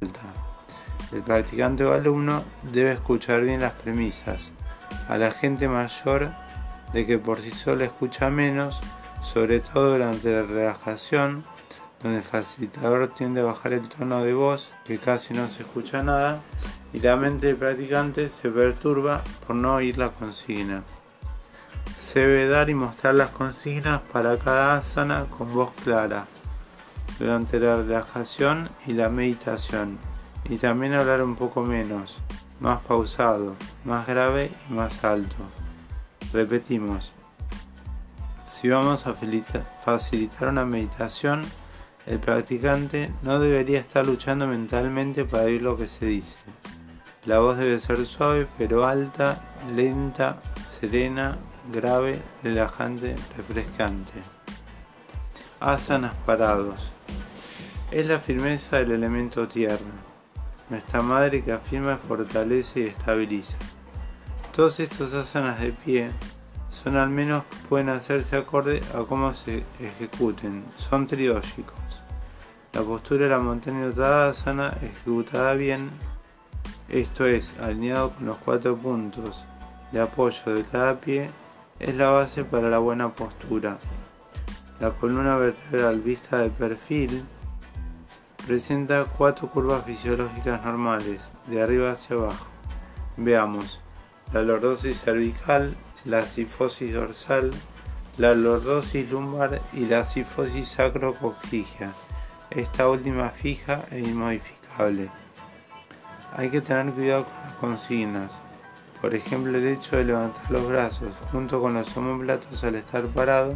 El practicante o alumno debe escuchar bien las premisas. A la gente mayor de que por sí sola escucha menos, sobre todo durante la relajación, donde el facilitador tiende a bajar el tono de voz, que casi no se escucha nada, y la mente del practicante se perturba por no oír la consigna. Se debe dar y mostrar las consignas para cada asana con voz clara, durante la relajación y la meditación, y también hablar un poco menos, más pausado, más grave y más alto. Repetimos, si vamos a facilitar una meditación, el practicante no debería estar luchando mentalmente para oír lo que se dice. La voz debe ser suave pero alta, lenta, serena, grave, relajante, refrescante. Asanas parados. Es la firmeza del elemento tierra, nuestra madre que afirma, fortalece y estabiliza. Todos estos asanas de pie son al menos pueden hacerse acorde a cómo se ejecuten, son triógicos. La postura de la montaña sana ejecutada bien, esto es, alineado con los cuatro puntos de apoyo de cada pie, es la base para la buena postura. La columna vertebral vista de perfil presenta cuatro curvas fisiológicas normales, de arriba hacia abajo. Veamos, la lordosis cervical, la sifosis dorsal, la lordosis lumbar y la sifosis sacrocoxigia esta última fija e inmodificable. Hay que tener cuidado con las consignas, por ejemplo el hecho de levantar los brazos junto con los homóplatos al estar parado,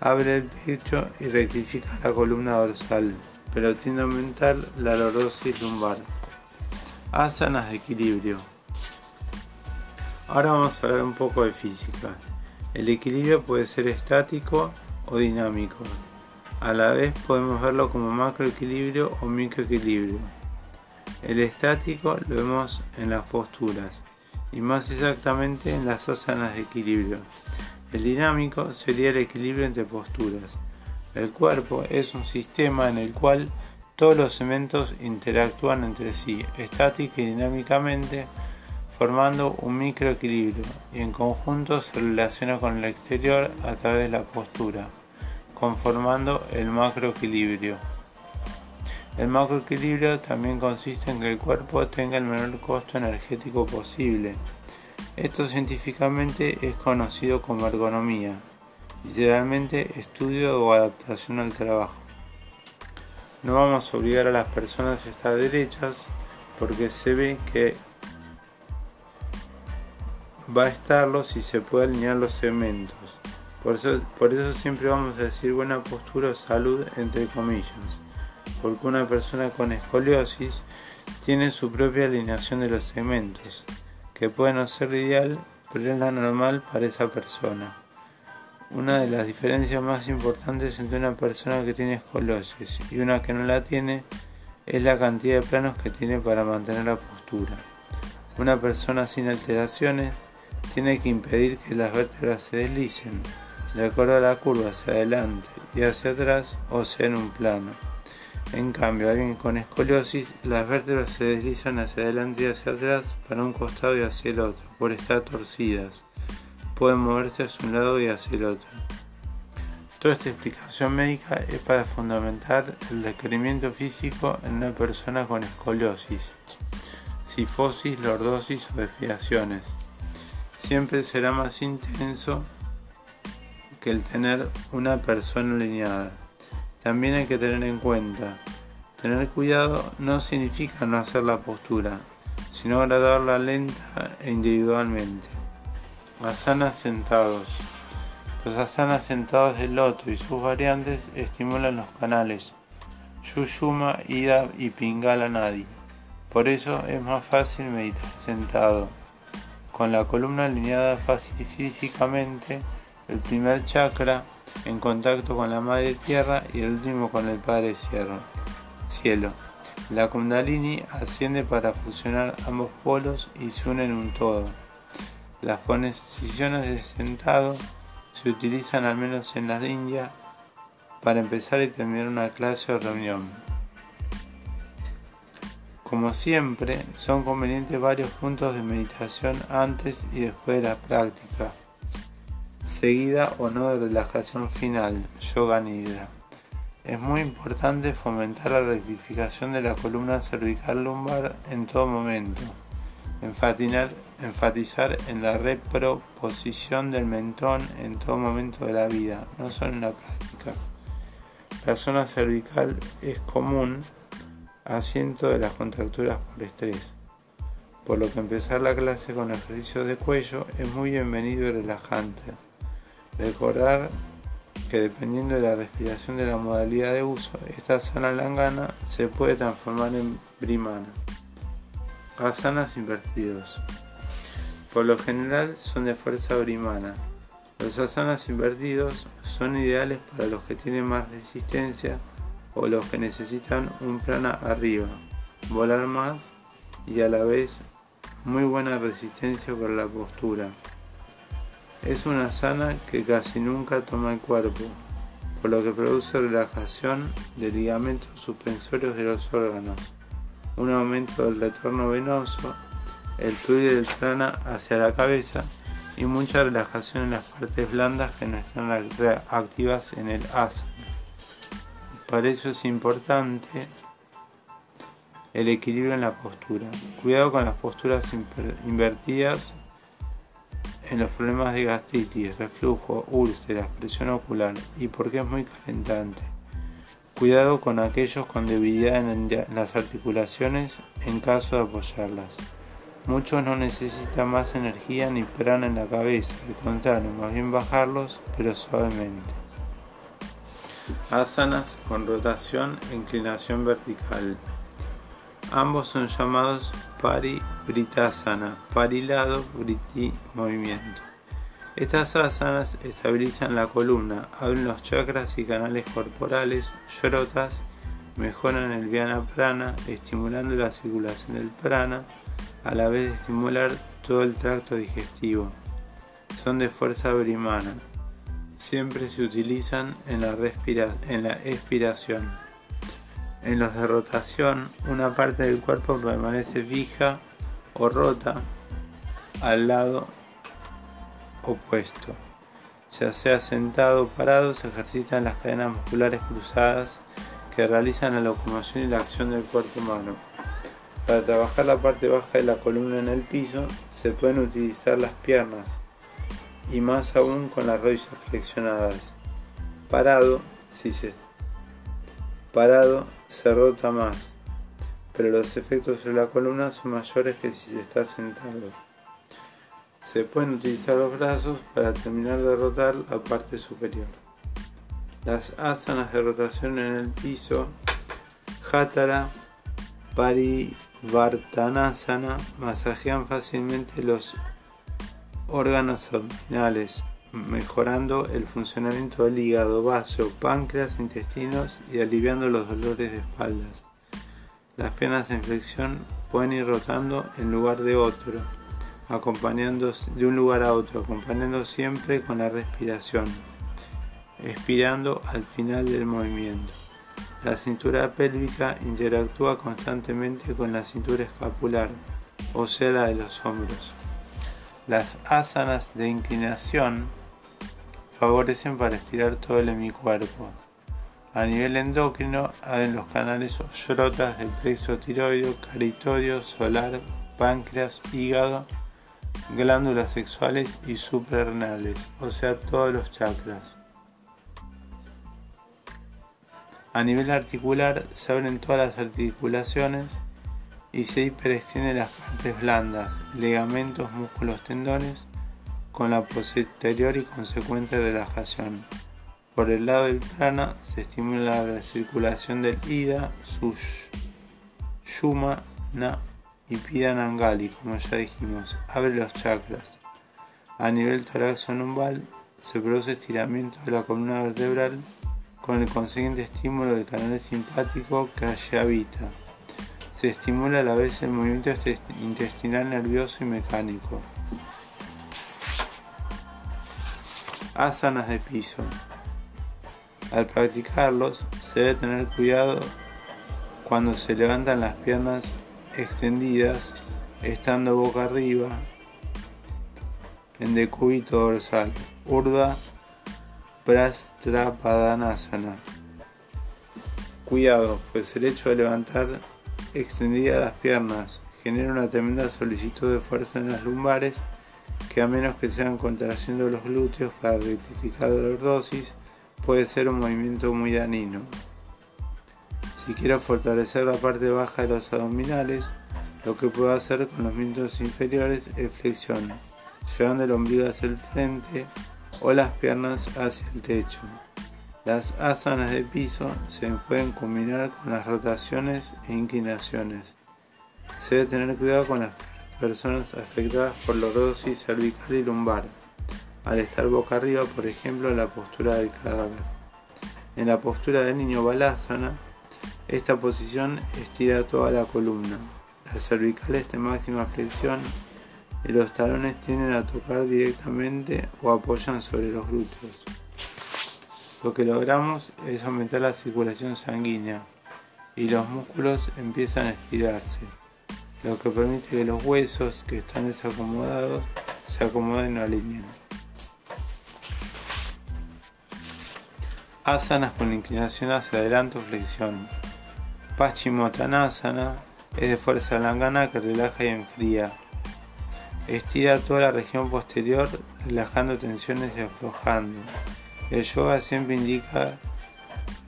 abre el pecho y rectifica la columna dorsal, pero tiende a aumentar la lorosis lumbar. Asanas de equilibrio. Ahora vamos a hablar un poco de física. El equilibrio puede ser estático o dinámico. A la vez podemos verlo como macroequilibrio o microequilibrio. El estático lo vemos en las posturas y más exactamente en las asanas de equilibrio. El dinámico sería el equilibrio entre posturas. El cuerpo es un sistema en el cual todos los elementos interactúan entre sí, estática y dinámicamente, formando un microequilibrio y en conjunto se relaciona con el exterior a través de la postura conformando el macroequilibrio. El macroequilibrio también consiste en que el cuerpo tenga el menor costo energético posible. Esto científicamente es conocido como ergonomía, literalmente estudio o adaptación al trabajo. No vamos a obligar a las personas a estar derechas porque se ve que va a estarlo si se puede alinear los segmentos. Por eso, por eso siempre vamos a decir buena postura o salud entre comillas, porque una persona con escoliosis tiene su propia alineación de los segmentos, que puede no ser ideal, pero es la normal para esa persona. Una de las diferencias más importantes entre una persona que tiene escoliosis y una que no la tiene es la cantidad de planos que tiene para mantener la postura. Una persona sin alteraciones tiene que impedir que las vértebras se deslicen, de acuerdo a la curva hacia adelante y hacia atrás o sea en un plano. En cambio, alguien con escoliosis, las vértebras se deslizan hacia adelante y hacia atrás para un costado y hacia el otro, por estar torcidas. Pueden moverse hacia un lado y hacia el otro. Toda esta explicación médica es para fundamentar el requerimiento físico en una persona con escoliosis, sifosis, lordosis o desviaciones. Siempre será más intenso que el tener una persona alineada. También hay que tener en cuenta, tener cuidado no significa no hacer la postura, sino graduarla lenta e individualmente. Asanas sentados. Los asanas sentados del loto y sus variantes estimulan los canales Yushuma, Ida y Pingala Nadi. Por eso es más fácil meditar sentado, con la columna alineada físicamente el primer chakra en contacto con la madre tierra y el último con el padre cielo. La kundalini asciende para fusionar ambos polos y se une en un todo. Las posiciones de sentado se utilizan al menos en las India para empezar y terminar una clase o reunión. Como siempre, son convenientes varios puntos de meditación antes y después de la práctica, seguida o no de relajación final, yoga nidra. Es muy importante fomentar la rectificación de la columna cervical lumbar en todo momento, enfatizar en la reproposición del mentón en todo momento de la vida, no solo en la práctica. La zona cervical es común asiento de las contracturas por estrés, por lo que empezar la clase con ejercicios de cuello es muy bienvenido y relajante. Recordar que dependiendo de la respiración de la modalidad de uso, esta sana langana se puede transformar en brimana. Asanas invertidos. Por lo general son de fuerza brimana. Los asanas invertidos son ideales para los que tienen más resistencia o los que necesitan un prana arriba, volar más y a la vez muy buena resistencia para la postura. Es una sana que casi nunca toma el cuerpo, por lo que produce relajación de ligamentos suspensorios de los órganos, un aumento del retorno venoso, el fluido del prana hacia la cabeza y mucha relajación en las partes blandas que no están activas en el asana. Para eso es importante el equilibrio en la postura. Cuidado con las posturas invertidas en los problemas de gastritis, reflujo, úlceras, presión ocular y porque es muy calentante. Cuidado con aquellos con debilidad en las articulaciones en caso de apoyarlas. Muchos no necesitan más energía ni prana en la cabeza, al contrario, más bien bajarlos, pero suavemente. Asanas con rotación e inclinación vertical. Ambos son llamados pari britasana, pari lado, briti movimiento. Estas asanas estabilizan la columna, abren los chakras y canales corporales, yorotas, mejoran el viana prana, estimulando la circulación del prana, a la vez de estimular todo el tracto digestivo. Son de fuerza brimana, siempre se utilizan en la, en la expiración. En los de rotación, una parte del cuerpo permanece fija o rota al lado opuesto. Ya sea sentado o parado, se ejercitan las cadenas musculares cruzadas que realizan la locomoción y la acción del cuerpo humano. Para trabajar la parte baja de la columna en el piso, se pueden utilizar las piernas, y más aún con las rodillas flexionadas. Parado, si se parado se rota más, pero los efectos sobre la columna son mayores que si se está sentado. Se pueden utilizar los brazos para terminar de rotar la parte superior. Las asanas de rotación en el piso, Hatara, Parivartanasana, masajean fácilmente los órganos abdominales, mejorando el funcionamiento del hígado, vaso, páncreas, intestinos y aliviando los dolores de espaldas. Las piernas en flexión pueden ir rotando en lugar de otro, acompañando de un lugar a otro, acompañando siempre con la respiración, expirando al final del movimiento. La cintura pélvica interactúa constantemente con la cintura escapular, o sea la de los hombros. Las asanas de inclinación favorecen para estirar todo el hemicuerpo. A nivel endocrino, abren los canales yorotas del plexo tiroideo, caritorio, solar, páncreas, hígado, glándulas sexuales y suprarrenales, o sea, todos los chakras. A nivel articular, se abren todas las articulaciones y se hiperextiende las partes blandas, ligamentos, músculos, tendones, con la posterior y consecuente relajación. Por el lado del prana se estimula la circulación del Ida, Yuma, Na y Pidanangali, como ya dijimos, abre los chakras. A nivel toraxo-numbal se produce estiramiento de la columna vertebral con el consiguiente estímulo del canal simpático que allí habita. Se estimula a la vez el movimiento intestinal nervioso y mecánico. Asanas de piso. Al practicarlos se debe tener cuidado cuando se levantan las piernas extendidas, estando boca arriba, en decúbito dorsal. Urdhva Prastrapadanasana. Cuidado, pues el hecho de levantar extendidas las piernas genera una tremenda solicitud de fuerza en las lumbares que a menos que sean contrayendo los glúteos para rectificar la lordosis, puede ser un movimiento muy dañino. Si quiero fortalecer la parte baja de los abdominales, lo que puedo hacer con los miembros inferiores es flexión, llevando el ombligo hacia el frente o las piernas hacia el techo. Las asanas de piso se pueden combinar con las rotaciones e inclinaciones. Se debe tener cuidado con las personas afectadas por lordosis cervical y lumbar, al estar boca arriba, por ejemplo, en la postura del cadáver. En la postura del niño balásana, esta posición estira toda la columna. La cervical está en máxima flexión y los talones tienden a tocar directamente o apoyan sobre los glúteos. Lo que logramos es aumentar la circulación sanguínea y los músculos empiezan a estirarse, lo que permite que los huesos que están desacomodados se acomoden o alineen. Asanas con inclinación hacia adelante o flexión. Paschimottanasana es de fuerza langana que relaja y enfría. Estira toda la región posterior, relajando tensiones y aflojando. El yoga siempre indica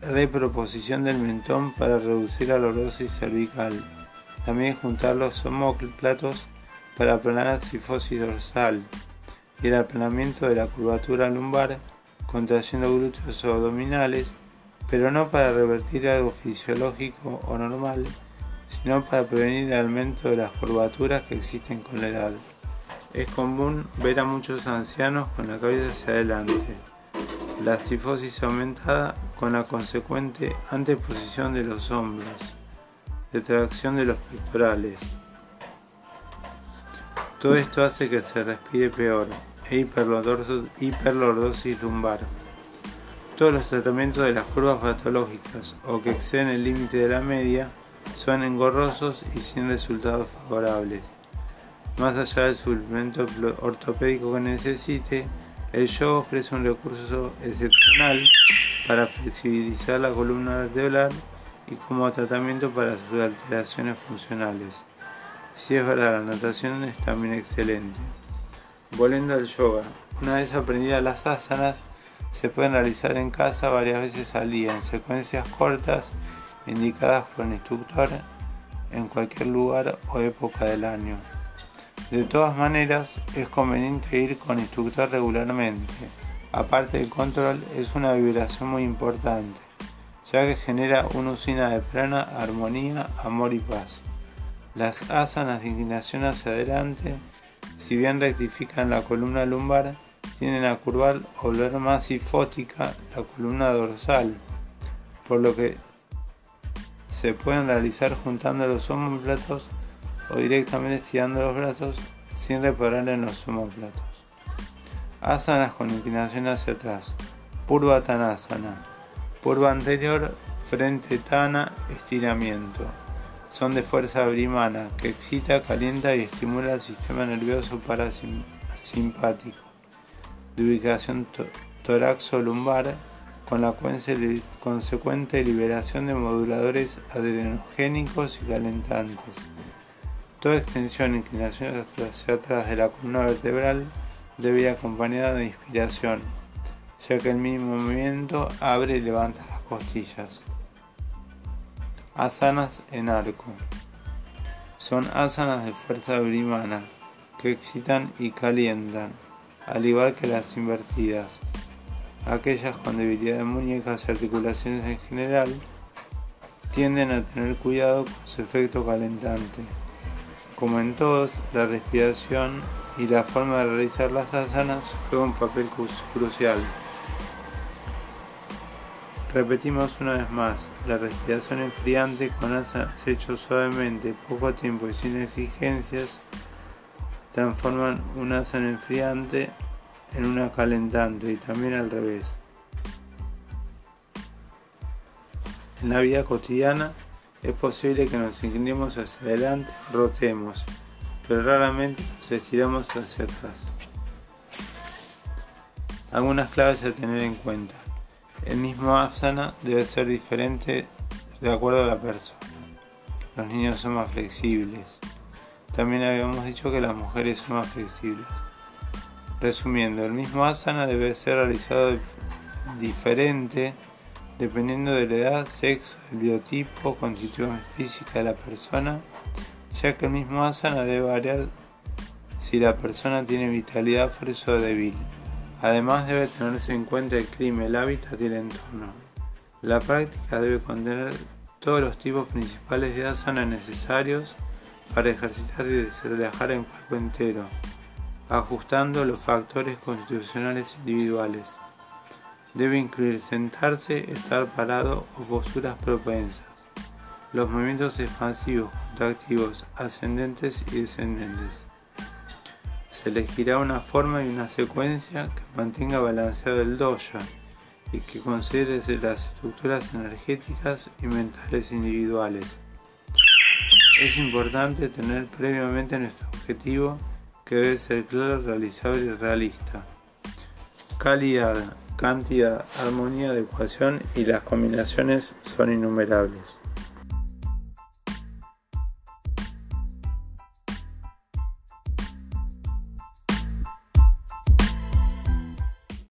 reproposición del mentón para reducir la lordosis cervical. También juntar los homóplatos para aplanar la sifosis dorsal y el aplanamiento de la curvatura lumbar contrayendo glúteos abdominales, pero no para revertir algo fisiológico o normal, sino para prevenir el aumento de las curvaturas que existen con la edad. Es común ver a muchos ancianos con la cabeza hacia adelante, la cifosis aumentada con la consecuente anteposición de los hombros, retracción de los pectorales. Todo esto hace que se respire peor e hiperlordosis lumbar. Todos los tratamientos de las curvas patológicas o que exceden el límite de la media son engorrosos y sin resultados favorables. Más allá del suplemento ortopédico que necesite, el yoga ofrece un recurso excepcional para flexibilizar la columna vertebral y como tratamiento para sus alteraciones funcionales. Si es verdad, la natación es también excelente. Volviendo al yoga, una vez aprendidas las asanas, se pueden realizar en casa varias veces al día en secuencias cortas indicadas por el instructor en cualquier lugar o época del año. De todas maneras, es conveniente ir con instructor regularmente. Aparte del control, es una vibración muy importante, ya que genera una usina de prana, armonía, amor y paz. Las asanas de inclinación hacia adelante, si bien rectifican la columna lumbar, tienden a curvar o volver más sifótica la columna dorsal, por lo que se pueden realizar juntando los homóplatos o directamente estirando los brazos sin reparar en los homóplatos. Asanas con inclinación hacia atrás. Purva Tanasana. Purva anterior, frente Tana, estiramiento. Son de fuerza brimana que excita, calienta y estimula el sistema nervioso parasimpático. De ubicación toraxo-lumbar con la consecuente liberación de moduladores adrenogénicos y calentantes Toda extensión e inclinación hacia atrás de la columna vertebral debe ir acompañada de inspiración, ya que el mínimo movimiento abre y levanta las costillas. Asanas en arco. Son asanas de fuerza brimana que excitan y calientan, al igual que las invertidas. Aquellas con debilidad de muñecas y articulaciones en general tienden a tener cuidado con su efecto calentante. Como en todos, la respiración y la forma de realizar las asanas juegan un papel crucial. Repetimos una vez más, la respiración enfriante con asanas hechos suavemente, poco tiempo y sin exigencias transforman un asana enfriante en una calentante y también al revés. En la vida cotidiana Es posible que nos inclinemos hacia adelante rotemos, pero raramente nos estiramos hacia atrás. Algunas claves a tener en cuenta. El mismo asana debe ser diferente de acuerdo a la persona. Los niños son más flexibles. También habíamos dicho que las mujeres son más flexibles. Resumiendo, el mismo asana debe ser realizado diferente dependiendo de la edad, sexo, el biotipo, constitución física de la persona, ya que el mismo asana debe variar si la persona tiene vitalidad fuerza o débil. Además debe tenerse en cuenta el clima, el hábitat y el entorno. La práctica debe contener todos los tipos principales de asana necesarios para ejercitar y relajar el cuerpo entero, ajustando los factores constitucionales individuales. Debe incluir sentarse, estar parado o posturas propensas. Los movimientos expansivos, contractivos, ascendentes y descendentes. Se elegirá una forma y una secuencia que mantenga balanceado el doya y que considere las estructuras energéticas y mentales individuales. Es importante tener previamente nuestro objetivo que debe ser claro, realizable y realista. Calidad, cantidad, armonía, adecuación y las combinaciones son innumerables.